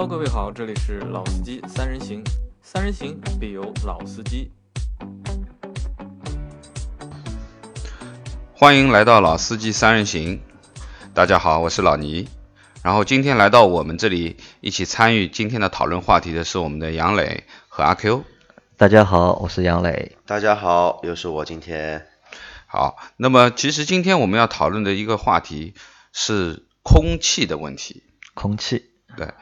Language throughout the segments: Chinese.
Hello，各位好，这里是老司机三人行，三人行必有老司机。欢迎来到老司机三人行，大家好，我是老倪。然后今天来到我们这里一起参与今天的讨论话题的是我们的杨磊和阿 Q。大家好，我是杨磊。大家好，又是我今天。好，那么其实今天我们要讨论的一个话题是空气的问题。空气，对，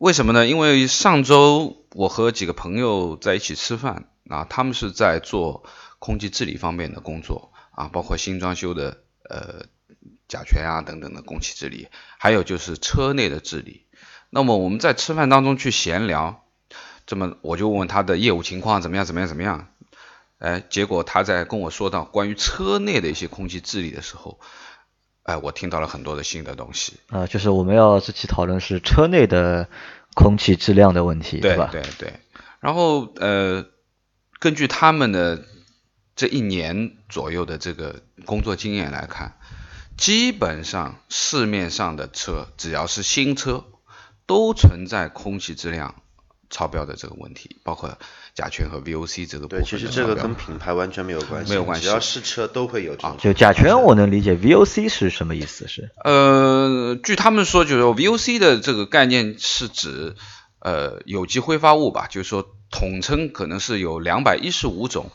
为什么呢？因为上周我和几个朋友在一起吃饭啊，他们是在做空气治理方面的工作啊，包括新装修的呃甲醛啊等等的空气治理，还有就是车内的治理。那么我们在吃饭当中去闲聊，这么我就问他的业务情况怎么样怎么样怎么样，哎，结果他在跟我说到关于车内的一些空气治理的时候。哎，我听到了很多的新的东西啊，就是我们要这期讨论是车内的空气质量的问题，对吧？对对。然后呃，根据他们的这一年左右的这个工作经验来看，基本上市面上的车只要是新车，都存在空气质量。超标的这个问题，包括甲醛和 VOC 这个部分。对，其实这个跟品牌完全没有关系，没有关系，只要试车都会有这种。就甲醛我能理解，VOC 是什么意思？是？呃，据他们说，就是 VOC 的这个概念是指呃有机挥发物吧，就是说统称可能是有两百一十五种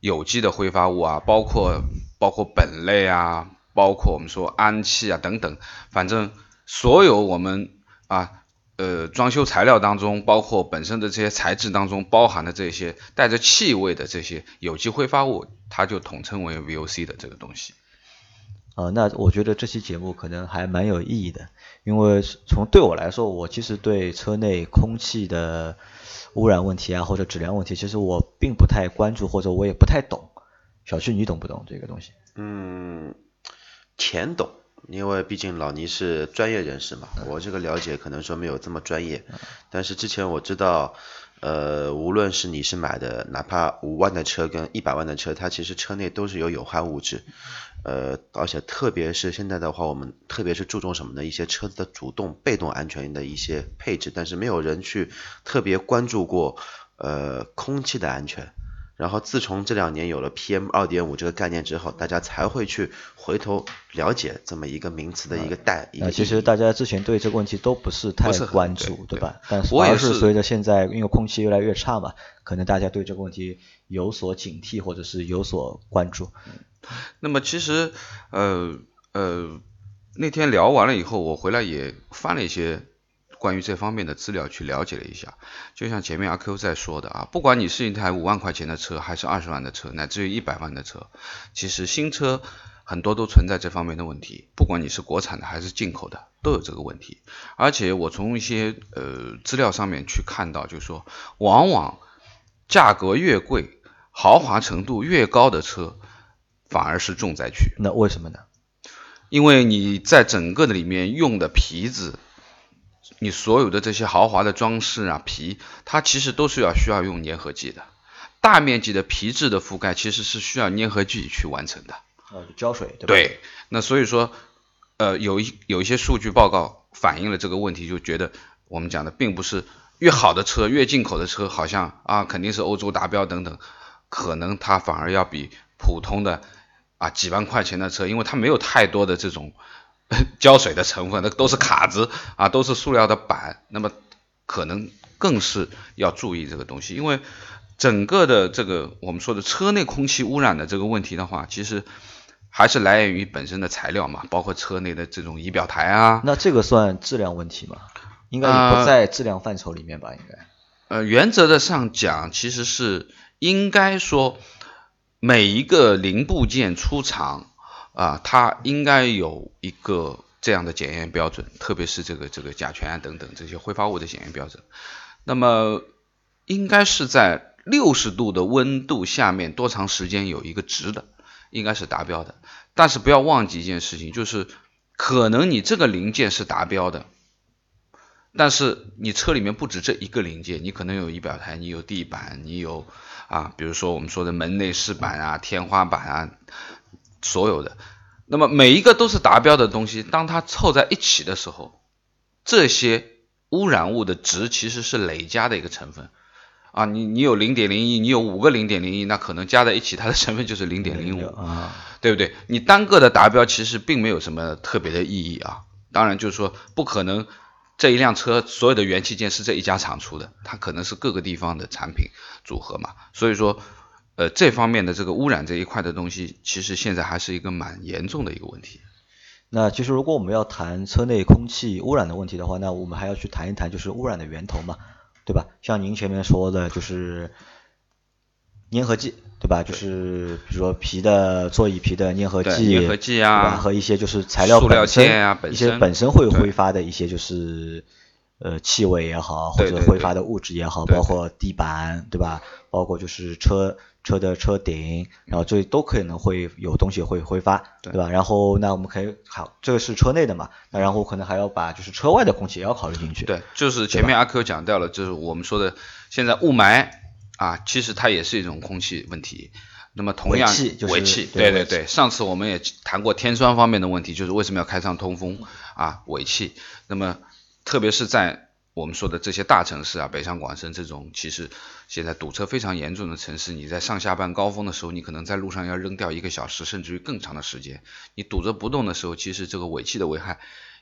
有机的挥发物啊，包括包括苯类啊，包括我们说氨气啊等等，反正所有我们啊。呃，装修材料当中，包括本身的这些材质当中包含的这些带着气味的这些有机挥发物，它就统称为 VOC 的这个东西。啊，那我觉得这期节目可能还蛮有意义的，因为从对我来说，我其实对车内空气的污染问题啊，或者质量问题，其实我并不太关注，或者我也不太懂。小旭，你懂不懂这个东西？嗯，浅懂。因为毕竟老倪是专业人士嘛，我这个了解可能说没有这么专业，但是之前我知道，呃，无论是你是买的哪怕五万的车跟一百万的车，它其实车内都是有有害物质，呃，而且特别是现在的话，我们特别是注重什么呢？一些车子的主动、被动安全的一些配置，但是没有人去特别关注过，呃，空气的安全。然后自从这两年有了 PM 二点五这个概念之后，大家才会去回头了解这么一个名词的一个代。那其实大家之前对这个问题都不是太关注，对吧？但是而是随着现在因为空气越来越差嘛，可能大家对这个问题有所警惕或者是有所关注。那么其实呃呃那天聊完了以后，我回来也翻了一些。关于这方面的资料去了解了一下，就像前面阿 Q 在说的啊，不管你是一台五万块钱的车，还是二十万的车，乃至于一百万的车，其实新车很多都存在这方面的问题，不管你是国产的还是进口的，都有这个问题。而且我从一些呃资料上面去看到，就是说，往往价格越贵、豪华程度越高的车，反而是重灾区。那为什么呢？因为你在整个的里面用的皮子。你所有的这些豪华的装饰啊，皮，它其实都是要需要用粘合剂的。大面积的皮质的覆盖其实是需要粘合剂去完成的。呃，胶水对吧？对。那所以说，呃，有一有一些数据报告反映了这个问题，就觉得我们讲的并不是越好的车越进口的车好像啊肯定是欧洲达标等等，可能它反而要比普通的啊几万块钱的车，因为它没有太多的这种。胶水的成分，那都是卡子啊，都是塑料的板，那么可能更是要注意这个东西，因为整个的这个我们说的车内空气污染的这个问题的话，其实还是来源于本身的材料嘛，包括车内的这种仪表台啊。那这个算质量问题吗？应该也不在质量范畴里面吧？应该。呃，原则的上讲，其实是应该说每一个零部件出厂。啊，它应该有一个这样的检验标准，特别是这个这个甲醛啊等等这些挥发物的检验标准。那么应该是在六十度的温度下面多长时间有一个值的，应该是达标的。但是不要忘记一件事情，就是可能你这个零件是达标的，但是你车里面不止这一个零件，你可能有仪表台，你有地板，你有啊，比如说我们说的门内饰板啊、天花板啊。所有的，那么每一个都是达标的东西，当它凑在一起的时候，这些污染物的值其实是累加的一个成分。啊，你你有零点零一，你有五个零点零一，那可能加在一起，它的成分就是零点零五，啊，对不对？你单个的达标其实并没有什么特别的意义啊。当然就是说，不可能这一辆车所有的元器件是这一家厂出的，它可能是各个地方的产品组合嘛。所以说，呃，这方面的这个污染这一块的东西，其实现在还是一个蛮严重的一个问题。那其实如果我们要谈车内空气污染的问题的话，那我们还要去谈一谈就是污染的源头嘛。对吧？像您前面说的，就是粘合剂，对吧？就是比如说皮的座椅皮的粘合剂，粘合剂啊，和一些就是材料本身啊，一些本身会挥发的一些就是呃气味也好，或者挥发的物质也好，包括地板，对吧？包括就是车车的车顶，然后这都可能会有东西会挥发，对吧？然后那我们可以好，这个是车内的嘛？那然后可能还要把就是车外的空气也要考虑进去。对，就是前面阿 Q 讲掉了，就是我们说的现在雾霾啊，其实它也是一种空气问题。那么同样，尾气，对对对，上次我们也谈过天窗方面的问题，就是为什么要开上通风啊？尾气。那么特别是在我们说的这些大城市啊，北上广深这种，其实现在堵车非常严重的城市，你在上下班高峰的时候，你可能在路上要扔掉一个小时，甚至于更长的时间。你堵着不动的时候，其实这个尾气的危害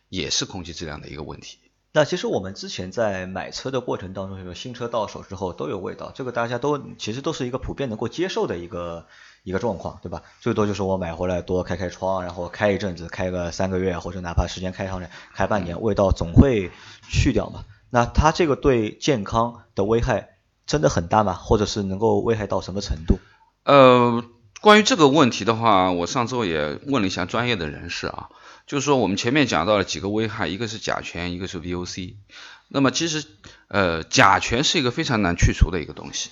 也是空气质量的一个问题。那其实我们之前在买车的过程当中，新车到手之后都有味道，这个大家都其实都是一个普遍能够接受的一个一个状况，对吧？最多就是我买回来多开开窗，然后开一阵子，开个三个月，或者哪怕时间开上来开半年，味道总会去掉嘛。那它这个对健康的危害真的很大吗？或者是能够危害到什么程度？呃，关于这个问题的话，我上周也问了一下专业的人士啊，就是说我们前面讲到了几个危害，一个是甲醛，一个是 VOC。那么其实呃，甲醛是一个非常难去除的一个东西。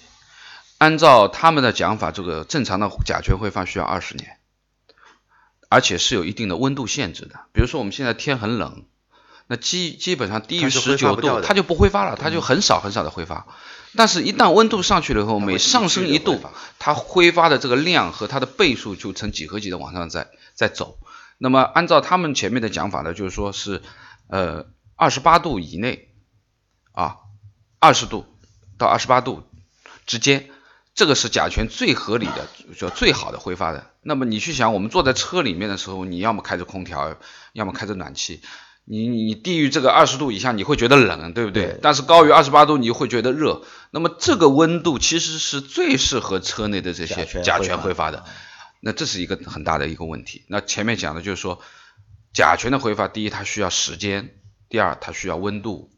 按照他们的讲法，这个正常的甲醛挥发需要二十年，而且是有一定的温度限制的。比如说我们现在天很冷。那基基本上低于十九度，它就不挥发了，它就很少很少的挥发。但是，一旦温度上去了以后，每上升一度，它挥发的这个量和它的倍数就呈几何级的往上在在走。那么，按照他们前面的讲法呢，就是说是呃二十八度以内啊，二十度到二十八度之间，这个是甲醛最合理的，就最好的挥发的。那么你去想，我们坐在车里面的时候，你要么开着空调，要么开着暖气。你你低于这个二十度以下，你会觉得冷，对不对？但是高于二十八度，你会觉得热。那么这个温度其实是最适合车内的这些甲醛挥发的。那这是一个很大的一个问题。那前面讲的就是说，甲醛的挥发，第一它需要时间，第二它需要温度。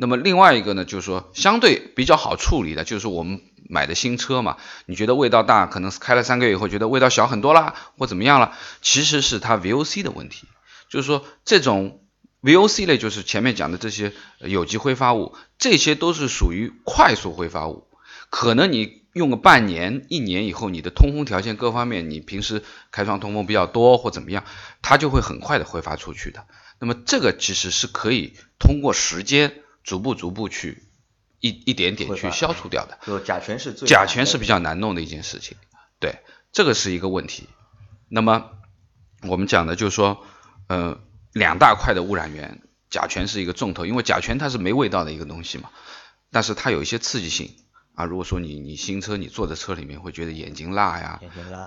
那么另外一个呢，就是说相对比较好处理的，就是我们买的新车嘛，你觉得味道大，可能是开了三个月以后觉得味道小很多啦，或怎么样了？其实是它 VOC 的问题，就是说这种。VOC 类就是前面讲的这些有机挥发物，这些都是属于快速挥发物。可能你用个半年、一年以后，你的通风条件各方面，你平时开窗通风比较多或怎么样，它就会很快的挥发出去的。那么这个其实是可以通过时间逐步逐步去一一点点去消除掉的。就甲醛是最甲醛是比较难弄的一件事情，对，这个是一个问题。那么我们讲的就是说，呃。两大块的污染源，甲醛是一个重头，因为甲醛它是没味道的一个东西嘛，但是它有一些刺激性啊。如果说你你新车你坐在车里面会觉得眼睛辣呀，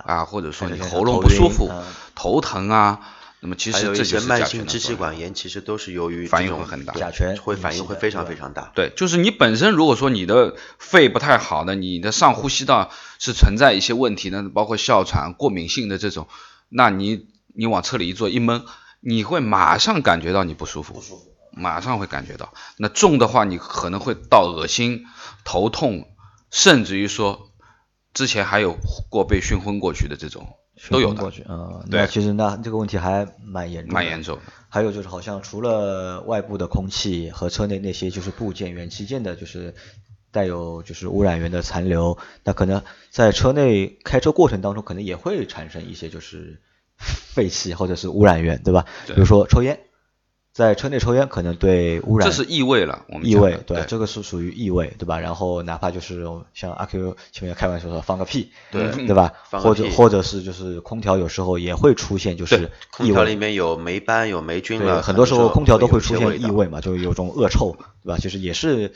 啊，或者说你喉咙不舒服、头疼啊，那么其实这些慢性支气管炎其实都是由于反应会很大，甲醛会反应会非常非常大。对，就是你本身如果说你的肺不太好的，你的上呼吸道是存在一些问题的，包括哮喘、过敏性的这种，那你你往车里一坐一闷。你会马上感觉到你不舒服，不舒服，马上会感觉到。那重的话，你可能会到恶心、头痛，甚至于说之前还有过被熏昏过去的这种都有。过去，嗯，对，其实那这个问题还蛮严重。蛮严重。还有就是，好像除了外部的空气和车内那些就是部件、元器件的，就是带有就是污染源的残留，那可能在车内开车过程当中，可能也会产生一些就是。废气或者是污染源，对吧？比如说抽烟，在车内抽烟可能对污染这是异味了，我们异味，对？这个是属于异味，对吧？然后哪怕就是像阿 Q 前面开玩笑说放个屁，对对吧？或者或者是就是空调有时候也会出现就是异空调里，面有霉斑有霉菌对，了，很多时候空调都会会出现异味嘛，就有种恶臭，对吧？其实也是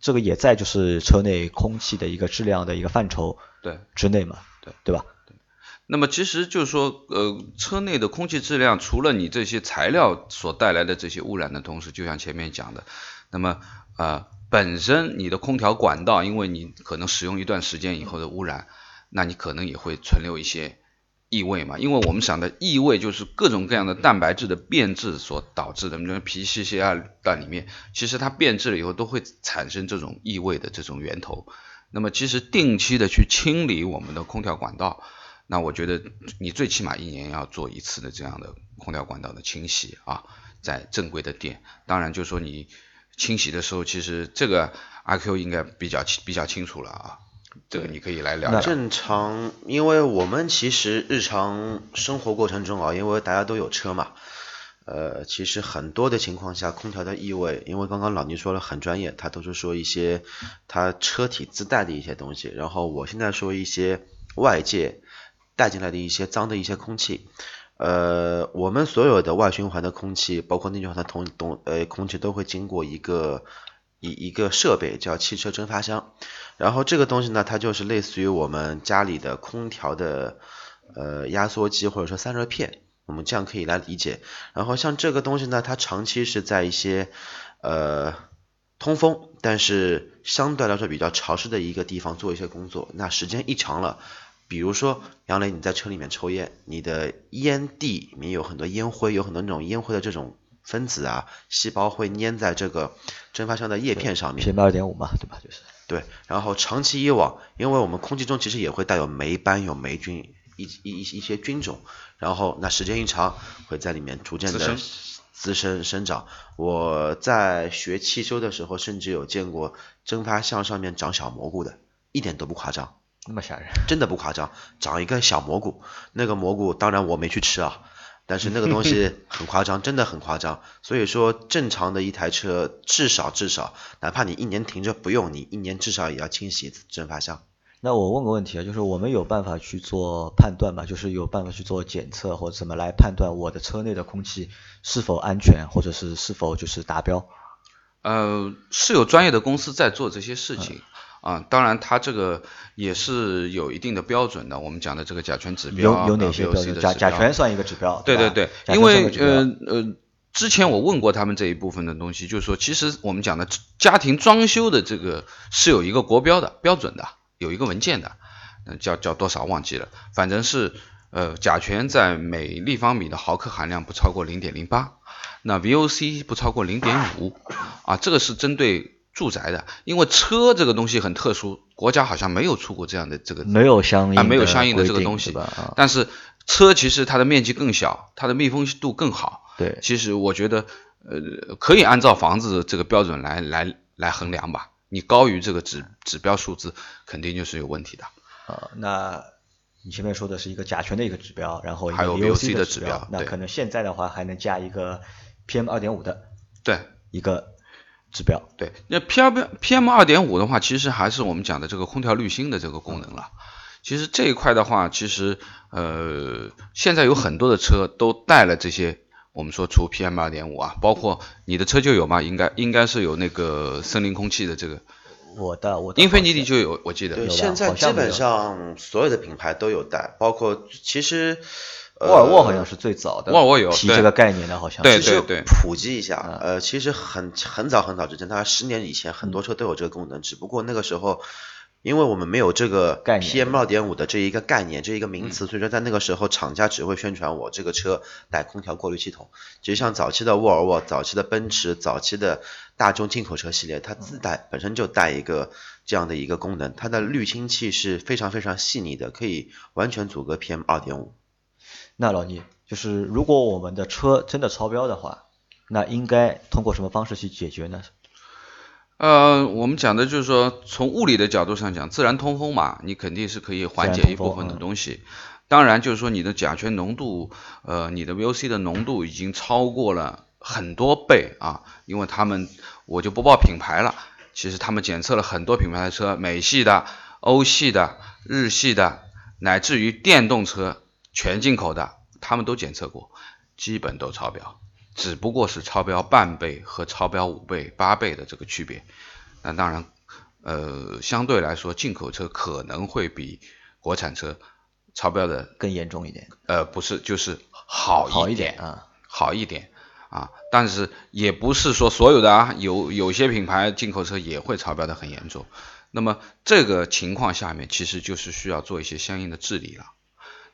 这个也在就是车内空气的一个质量的一个范畴对。之内嘛，对对吧？那么其实就是说，呃，车内的空气质量，除了你这些材料所带来的这些污染的同时，就像前面讲的，那么呃，本身你的空调管道，因为你可能使用一段时间以后的污染，那你可能也会存留一些异味嘛。因为我们想的异味就是各种各样的蛋白质的变质所导致的，比如皮屑屑啊在里面，其实它变质了以后都会产生这种异味的这种源头。那么其实定期的去清理我们的空调管道。那我觉得你最起码一年要做一次的这样的空调管道的清洗啊，在正规的店。当然，就说你清洗的时候，其实这个阿 Q 应该比较清比较清楚了啊，这个你可以来聊聊。正常，因为我们其实日常生活过程中啊，因为大家都有车嘛，呃，其实很多的情况下，空调的异味，因为刚刚老倪说了很专业，他都是说一些他车体自带的一些东西，然后我现在说一些外界带进来的一些脏的一些空气。呃，我们所有的外循环的空气，包括内循环的同同呃空气，都会经过一个一一个设备叫汽车蒸发箱。然后这个东西呢，它就是类似于我们家里的空调的呃压缩机或者说散热片，我们这样可以来理解。然后像这个东西呢，它长期是在一些呃通风，但是相对来说比较潮湿的一个地方做一些工作，那时间一长了。比如说，杨磊，你在车里面抽烟，你的烟蒂里面有很多烟灰，有很多那种烟灰的这种分子啊，细胞会粘在这个蒸发箱的叶片上面。PM 二点五嘛，对吧？就是对，然后长期以往，因为我们空气中其实也会带有霉斑、有霉菌一一一一些菌种，然后那时间一长，会在里面逐渐的滋生生长。我在学汽修的时候，甚至有见过蒸发箱上面长小蘑菇的，一点都不夸张。那么吓人。真的不夸张，长一根小蘑菇，那个蘑菇当然我没去吃啊，但是那个东西 很夸张，真的很夸张。所以说，正常的一台车至少至少，哪怕你一年停着不用，你一年至少也要清洗一次蒸发箱。那我问个问题啊，就是我们有办法去做判断吗？就是有办法去做检测或者怎么来判断我的车内的空气是否安全，或者是是否就是达标？呃，是有专业的公司在做这些事情。啊，当然，它这个也是有一定的标准的。我们讲的这个甲醛指标啊，有有哪些标甲甲醛算一个指标，对对对，因为呃呃，之前我问过他们这一部分的东西，就是说，其实我们讲的家庭装修的这个是有一个国标的标准的，有一个文件的，嗯、叫叫多少忘记了，反正是呃甲醛在每立方米的毫克含量不超过零点零八，那 VOC 不超过零点五，啊，这个是针对住宅的，因为车这个东西很特殊，国家好像没有出过这样的这个没有相应啊，没有相应的这个东西但是车其实它的面积更小，它的密封度更好。对，其实我觉得，呃，可以按照房子这个标准来来来衡量吧。你高于这个指指标数字，肯定就是有问题的。啊，那你前面说的是一个甲醛的一个指标，然后一个还有 VOC 的指指标那可能现在的话还能加一个 PM 二点五的对一个指标。对，那 P 二 PM 二点五的话，其实还是我们讲的这个空调滤芯的这个功能了。其实这一块的话，其实呃，现在有很多的车都带了这些。我们说除 PM 二点五啊，包括你的车就有吗？应该应该是有那个森林空气的这个，我的我的英菲尼迪就有，我记得对，现在基本上所有的品牌都有带，包括其实。呃沃尔沃好像是最早的，沃尔沃有提这个概念的，好像对是其实对普及一下，呃，其实很很早很早之前，大概十年以前，很多车都有这个功能，只不过那个时候，因为我们没有这个概念 PM 二点五的这一个概念，这一个名词，所以说在那个时候，厂家只会宣传我这个车带空调过滤系统。其实像早期的沃尔沃、早期的奔驰、早期的大众进口车系列，它自带本身就带一个这样的一个功能，它的滤清器是非常非常细腻的，可以完全阻隔 PM 二点五。那老倪，就是如果我们的车真的超标的话，那应该通过什么方式去解决呢？呃，我们讲的就是说，从物理的角度上讲，自然通风嘛，你肯定是可以缓解一部分的东西。当然，就是说你的甲醛浓度，呃，你的 VOC 的浓度已经超过了很多倍啊，因为他们我就不报品牌了，其实他们检测了很多品牌的车，美系的、欧系的、日系的，乃至于电动车全进口的，他们都检测过，基本都超标，只不过是超标半倍和超标五倍、八倍的这个区别。那当然，呃，相对来说，进口车可能会比国产车超标的更严重一点。呃，不是，就是好好一点，啊。好一点啊，但是也不是说所有的啊，有有些品牌进口车也会超标的很严重。那么这个情况下面，其实就是需要做一些相应的治理了。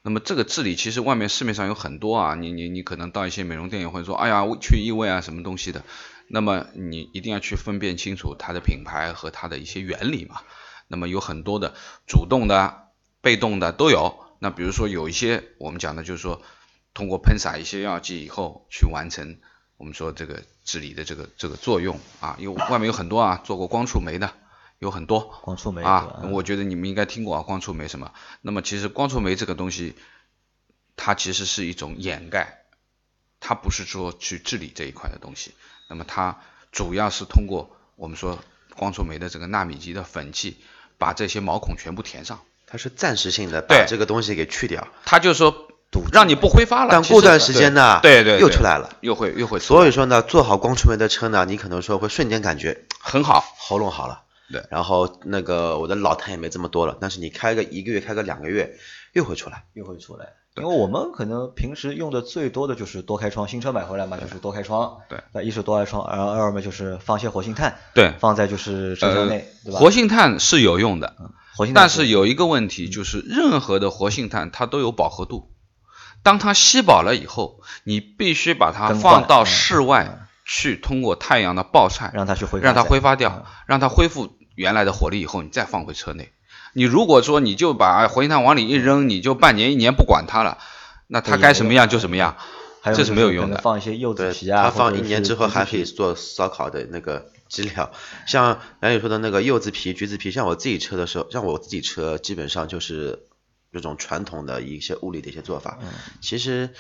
那么这个治理其实外面市面上有很多啊，你你你可能到一些美容店也会说，哎呀，去异味啊什么东西的。那么你一定要去分辨清楚它的品牌和它的一些原理嘛。那么有很多的主动的、被动的都有。那比如说有一些我们讲的就是说。通过喷洒一些药剂以后，去完成我们说这个治理的这个这个作用啊，因为外面有很多啊，做过光触媒的有很多，光触媒啊，我觉得你们应该听过啊，光触媒什么？那么其实光触媒这个东西，它其实是一种掩盖，它不是说去治理这一块的东西。那么它主要是通过我们说光触媒的这个纳米级的粉剂，把这些毛孔全部填上。它是暂时性的，把这个东西给去掉。它就说。让你不挥发了，但过段时间呢，对对，又出来了，又会又会。所以说呢，做好光触媒的车呢，你可能说会瞬间感觉很好，喉咙好了。对，然后那个我的老痰也没这么多了，但是你开个一个月，开个两个月，又会出来，又会出来。因为我们可能平时用的最多的就是多开窗，新车买回来嘛，就是多开窗。对，那一是多开窗，然后二嘛就是放些活性炭。对，放在就是车厢内，对吧？活性炭是有用的，活性炭。但是有一个问题就是，任何的活性炭它都有饱和度。当它吸饱了以后，你必须把它放到室外去，通过太阳的暴晒，让它去挥，让它挥发掉，让它恢复原来的火力以后，你再放回车内。你如果说你就把活性炭往里一扔，你就半年一年不管它了，那它该什么样就什么样，这是没有用的。放一些柚子皮啊，它放一年之后还可以做烧烤的那个基料，像梁宇说的那个柚子皮、橘子皮，像我自己车的时候，像我自己车基本上就是。这种传统的一些物理的一些做法，其实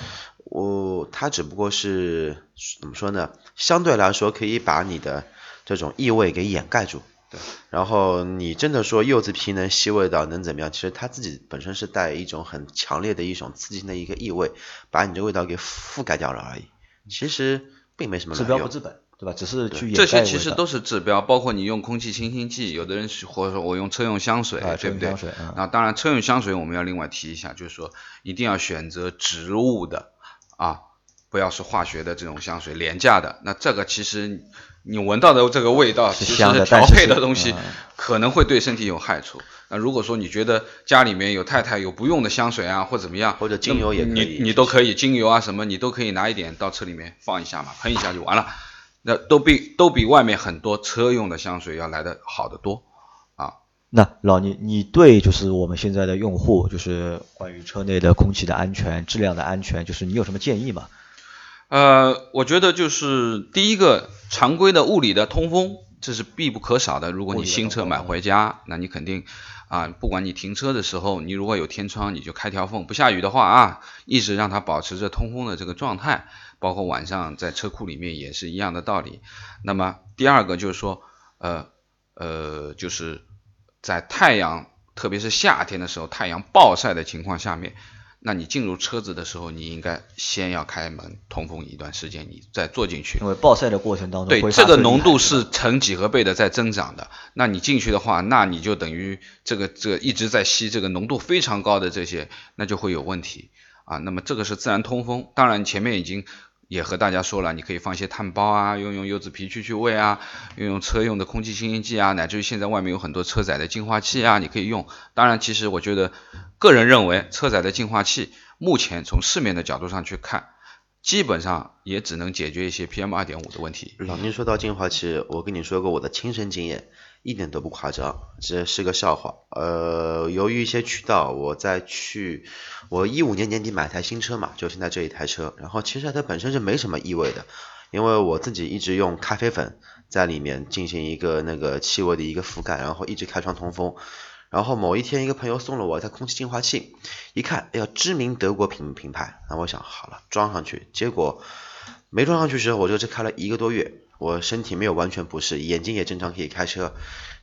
我它只不过是怎么说呢？相对来说可以把你的这种异味给掩盖住。对。然后你真的说柚子皮能吸味道能怎么样？其实它自己本身是带一种很强烈的一种刺激性的一个异味，把你这味道给覆盖掉了而已。其实并没什么治标不治本。对吧？只是去这些其实都是治标，包括你用空气清新剂，有的人或者说我用车用香水，对不对？那当然，车用香水我们要另外提一下，就是说一定要选择植物的啊，不要是化学的这种香水，廉价的。那这个其实你闻到的这个味道，其实调配的东西可能会对身体有害处。那如果说你觉得家里面有太太有不用的香水啊，或怎么样，或者精油也可以，你你都可以精油啊什么，你都可以拿一点到车里面放一下嘛，喷一下就完了。那都比都比外面很多车用的香水要来的好得多啊。那老倪，你对就是我们现在的用户，就是关于车内的空气的安全、质量的安全，就是你有什么建议吗？呃，我觉得就是第一个，常规的物理的通风，这是必不可少的。如果你新车买回家，那你肯定啊，不管你停车的时候，你如果有天窗，你就开条缝，不下雨的话啊，一直让它保持着通风的这个状态。包括晚上在车库里面也是一样的道理。那么第二个就是说，呃呃，就是在太阳，特别是夏天的时候，太阳暴晒的情况下面，那你进入车子的时候，你应该先要开门通风一段时间，你再坐进去。因为暴晒的过程当中，对这个浓度是成几何倍的在增长的。那你进去的话，那你就等于这个这个一直在吸这个浓度非常高的这些，那就会有问题啊。那么这个是自然通风，当然前面已经。也和大家说了，你可以放一些炭包啊，用用柚子皮去去味啊，用用车用的空气清新剂啊，乃至于现在外面有很多车载的净化器啊，你可以用。当然，其实我觉得，个人认为，车载的净化器目前从市面的角度上去看，基本上也只能解决一些 PM 二点五的问题。老宁说到净化器，我跟你说过我的亲身经验。一点都不夸张，这是个笑话。呃，由于一些渠道，我在去，我一五年年底买台新车嘛，就现在这一台车。然后其实它本身是没什么异味的，因为我自己一直用咖啡粉在里面进行一个那个气味的一个覆盖，然后一直开窗通风。然后某一天一个朋友送了我一台空气净化器，一看，哎呀，知名德国品品牌，那我想好了装上去，结果没装上去时候，我这车开了一个多月，我身体没有完全不适，眼睛也正常可以开车。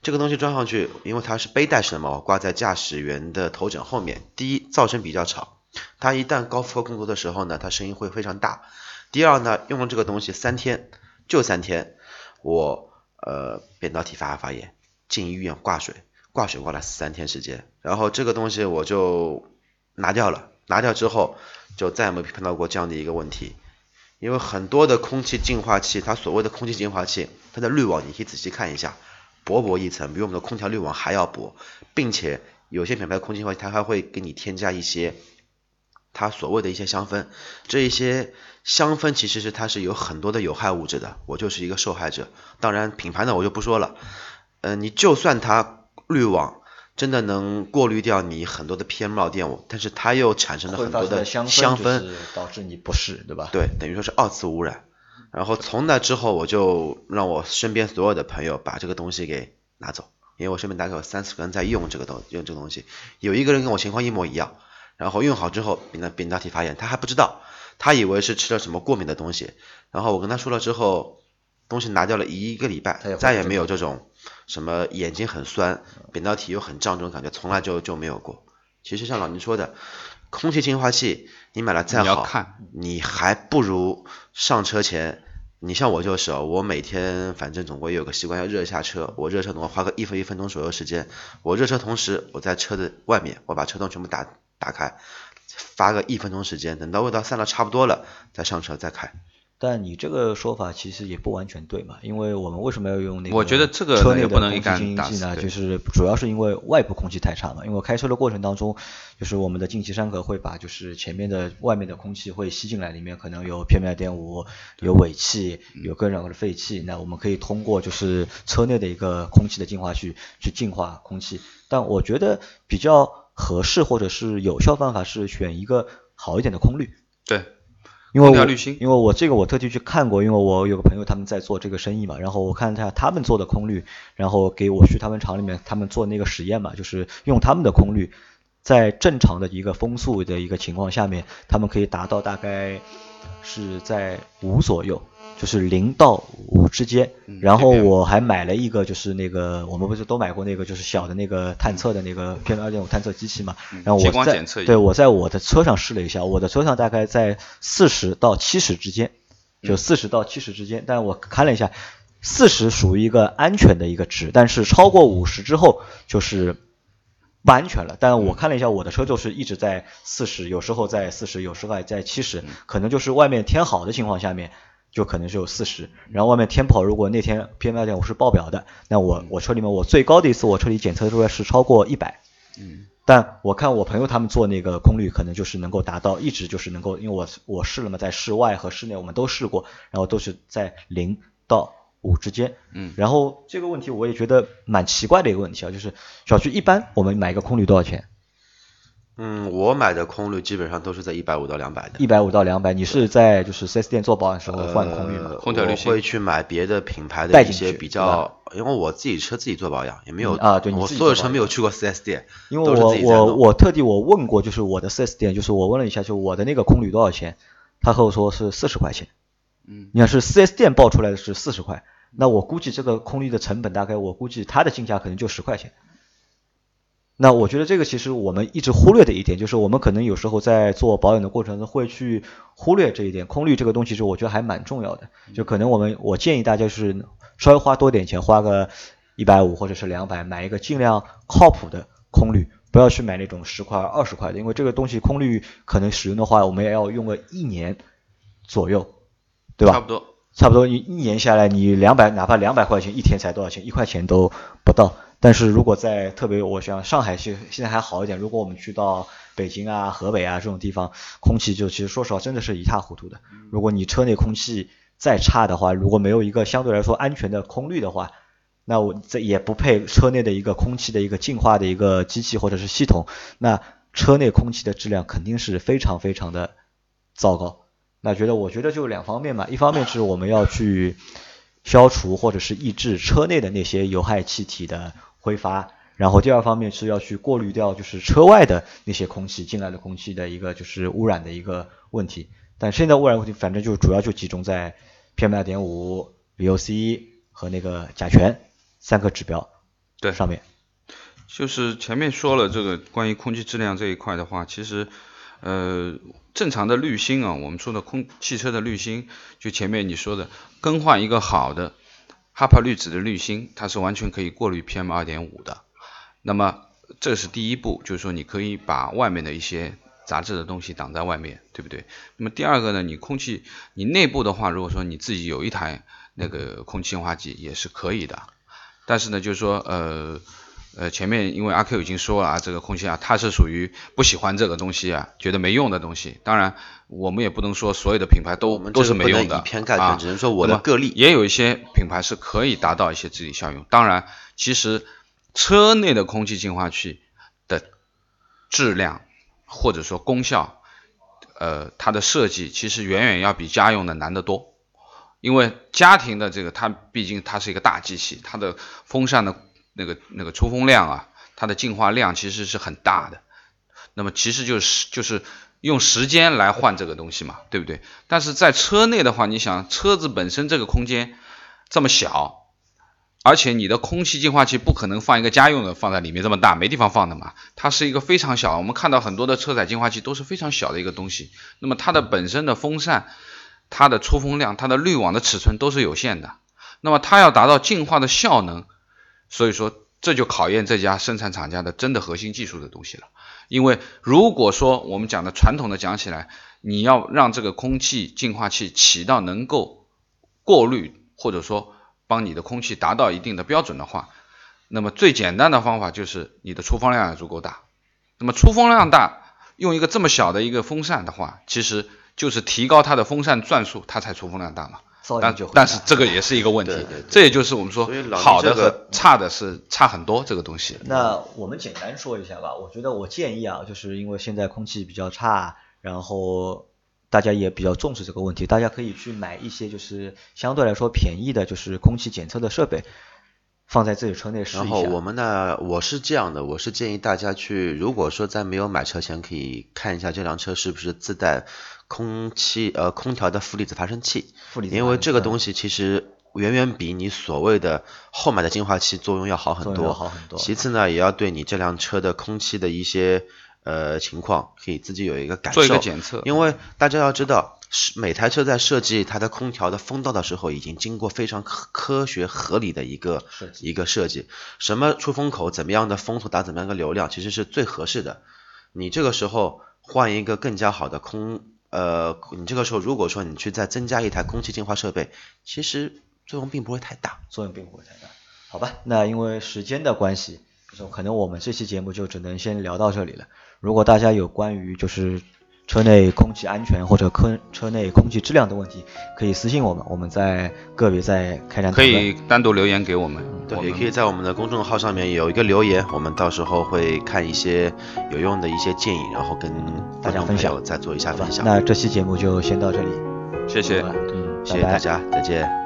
这个东西装上去，因为它是背带式的嘛，我挂在驾驶员的头枕后面。第一，噪声比较吵，它一旦高负荷工作的时候呢，它声音会非常大。第二呢，用了这个东西三天，就三天，我呃扁桃体发发炎，进医院挂水，挂水挂了三天时间，然后这个东西我就拿掉了，拿掉之后就再也没碰到过这样的一个问题。因为很多的空气净化器，它所谓的空气净化器，它的滤网你可以仔细看一下，薄薄一层，比我们的空调滤网还要薄，并且有些品牌空气净化器它还会给你添加一些它所谓的一些香氛，这一些香氛其实是它是有很多的有害物质的，我就是一个受害者。当然品牌呢我就不说了，呃，你就算它滤网。真的能过滤掉你很多的 PM 二点五，但是它又产生了很多的香氛，导致你不适，对吧？对，等于说是二次污染。然后从那之后，我就让我身边所有的朋友把这个东西给拿走，因为我身边大概有三四个人在用这个东用这个东西，有一个人跟我情况一模一样，然后用好之后扁扁桃体发炎，他还不知道，他以为是吃了什么过敏的东西，然后我跟他说了之后，东西拿掉了一个礼拜，再也没有这种。什么眼睛很酸，扁桃体又很胀这种感觉，从来就就没有过。其实像老倪说的，空气净化器你买了再好，你还不如上车前，你像我就是，我每天反正总归有个习惯要热一下车，我热车的话花个一分一分钟左右时间，我热车同时我在车的外面，我把车灯全部打打开，发个一分钟时间，等到味道散了差不多了，再上车再开。但你这个说法其实也不完全对嘛，因为我们为什么要用那个？我觉得这个车内的空气净化器呢？就是主要是因为外部空气太差嘛。因为开车的过程当中，就是我们的进气山壳会把就是前面的外面的空气会吸进来，里面可能有 PM 二点五、有尾气、有各种各的废气。那我们可以通过就是车内的一个空气的净化去去净化空气。但我觉得比较合适或者是有效方法是选一个好一点的空滤。对。因为我因为我这个我特地去看过，因为我有个朋友他们在做这个生意嘛，然后我看一下他们做的空滤，然后给我去他们厂里面他们做那个实验嘛，就是用他们的空滤，在正常的一个风速的一个情况下面，他们可以达到大概是在五左右。就是零到五之间，然后我还买了一个，就是那个我们不是都买过那个，就是小的那个探测的那个 PM 二点五探测机器嘛。然后我在对我在我的车上试了一下，我的车上大概在四十到七十之间，就四十到七十之间。但我看了一下，四十属于一个安全的一个值，但是超过五十之后就是不安全了。但我看了一下我的车就是一直在四十，有时候在四十，有时候还在七十，可能就是外面天好的情况下面。就可能是有四十，然后外面天跑，如果那天 PM 二点五是爆表的，那我我车里面我最高的一次我车里检测出来是超过一百，嗯，但我看我朋友他们做那个空滤，可能就是能够达到一直就是能够，因为我我试了嘛，在室外和室内我们都试过，然后都是在零到五之间，嗯，然后这个问题我也觉得蛮奇怪的一个问题啊，就是小区一般我们买一个空滤多少钱？嗯，我买的空滤基本上都是在一百五到两百的。一百五到两百，你是在就是四 S 店做保养时候换空滤吗？空调滤芯。会去买别的品牌的一些比较，因为我自己车自己做保养，也没有啊，对，我所有车没有去过四 S 店，因为我我我特地我问过，就是我的四 S 店，就是我问了一下，就我的那个空滤多少钱，他和我说是四十块钱。嗯。你要是四 S 店报出来的是四十块，那我估计这个空滤的成本大概我估计它的进价可能就十块钱。那我觉得这个其实我们一直忽略的一点，就是我们可能有时候在做保养的过程中会去忽略这一点。空滤这个东西是我觉得还蛮重要的，就可能我们我建议大家是稍微花多点钱，花个一百五或者是两百，买一个尽量靠谱的空滤，不要去买那种十块二十块的，因为这个东西空滤可能使用的话，我们也要用个一年左右，对吧？差不多，差不多你一年下来，你两百哪怕两百块钱一天才多少钱？一块钱都不到。但是如果在特别，我想上海现现在还好一点。如果我们去到北京啊、河北啊这种地方，空气就其实说实话真的是一塌糊涂的。如果你车内空气再差的话，如果没有一个相对来说安全的空滤的话，那我这也不配车内的一个空气的一个净化的一个机器或者是系统。那车内空气的质量肯定是非常非常的糟糕。那觉得我觉得就两方面嘛，一方面是我们要去消除或者是抑制车内的那些有害气体的。挥发，然后第二方面是要去过滤掉，就是车外的那些空气进来的空气的一个就是污染的一个问题。但现在污染问题反正就主要就集中在 PM 二点五、VOC 和那个甲醛三个指标对上面。就是前面说了这个关于空气质量这一块的话，其实呃正常的滤芯啊，我们说的空汽车的滤芯，就前面你说的更换一个好的哈帕滤纸的滤芯，它是完全可以过滤 PM 二点五的。那么这是第一步，就是说你可以把外面的一些杂质的东西挡在外面，对不对？那么第二个呢，你空气你内部的话，如果说你自己有一台那个空气净化器也是可以的，但是呢，就是说呃。呃，前面因为阿 Q 已经说了啊，这个空气啊，它是属于不喜欢这个东西啊，觉得没用的东西。当然，我们也不能说所有的品牌都都是没用的以偏概全，只能说我的个例。也有一些品牌是可以达到一些治理效用。当然，其实车内的空气净化器的质量或者说功效，呃，它的设计其实远远要比家用的难得多。因为家庭的这个，它毕竟它是一个大机器，它的风扇的。那个那个出风量啊，它的净化量其实是很大的，那么其实就是就是用时间来换这个东西嘛，对不对？但是在车内的话，你想车子本身这个空间这么小，而且你的空气净化器不可能放一个家用的放在里面这么大，没地方放的嘛，它是一个非常小。我们看到很多的车载净化器都是非常小的一个东西，那么它的本身的风扇、它的出风量、它的滤网的尺寸都是有限的，那么它要达到净化的效能。所以说，这就考验这家生产厂家的真的核心技术的东西了。因为如果说我们讲的传统的讲起来，你要让这个空气净化器起到能够过滤或者说帮你的空气达到一定的标准的话，那么最简单的方法就是你的出风量要足够大。那么出风量大，用一个这么小的一个风扇的话，其实就是提高它的风扇转速，它才出风量大嘛。但但是这个也是一个问题，这也就是我们说好的和差的是差很多这个东西。那我们简单说一下吧，我觉得我建议啊，就是因为现在空气比较差，然后大家也比较重视这个问题，大家可以去买一些就是相对来说便宜的，就是空气检测的设备，放在自己车内试一下。然后我们呢，我是这样的，我是建议大家去，如果说在没有买车前，可以看一下这辆车是不是自带。空气呃空调的负离子发生器，因为这个东西其实远远比你所谓的后买的净化器作用要好很多。好很多。其次呢，也要对你这辆车的空气的一些呃情况，可以自己有一个感受。做一个检测。因为大家要知道，是每台车在设计它的空调的风道的时候，已经经过非常科科学合理的一个一个设计。什么出风口，怎么样的风速打怎么样的流量，其实是最合适的。你这个时候换一个更加好的空。呃，你这个时候如果说你去再增加一台空气净化设备，其实作用并不会太大，作用并不会太大，好吧？那因为时间的关系，可能我们这期节目就只能先聊到这里了。如果大家有关于就是。车内空气安全或者空车内空气质量的问题，可以私信我们，我们在个别再开展。可以单独留言给我们，对，也可以在我们的公众号上面有一个留言，我们到时候会看一些有用的一些建议，然后跟大家分享，再做一下分享。那这期节目就先到这里，谢谢，嗯，谢谢大家，再见。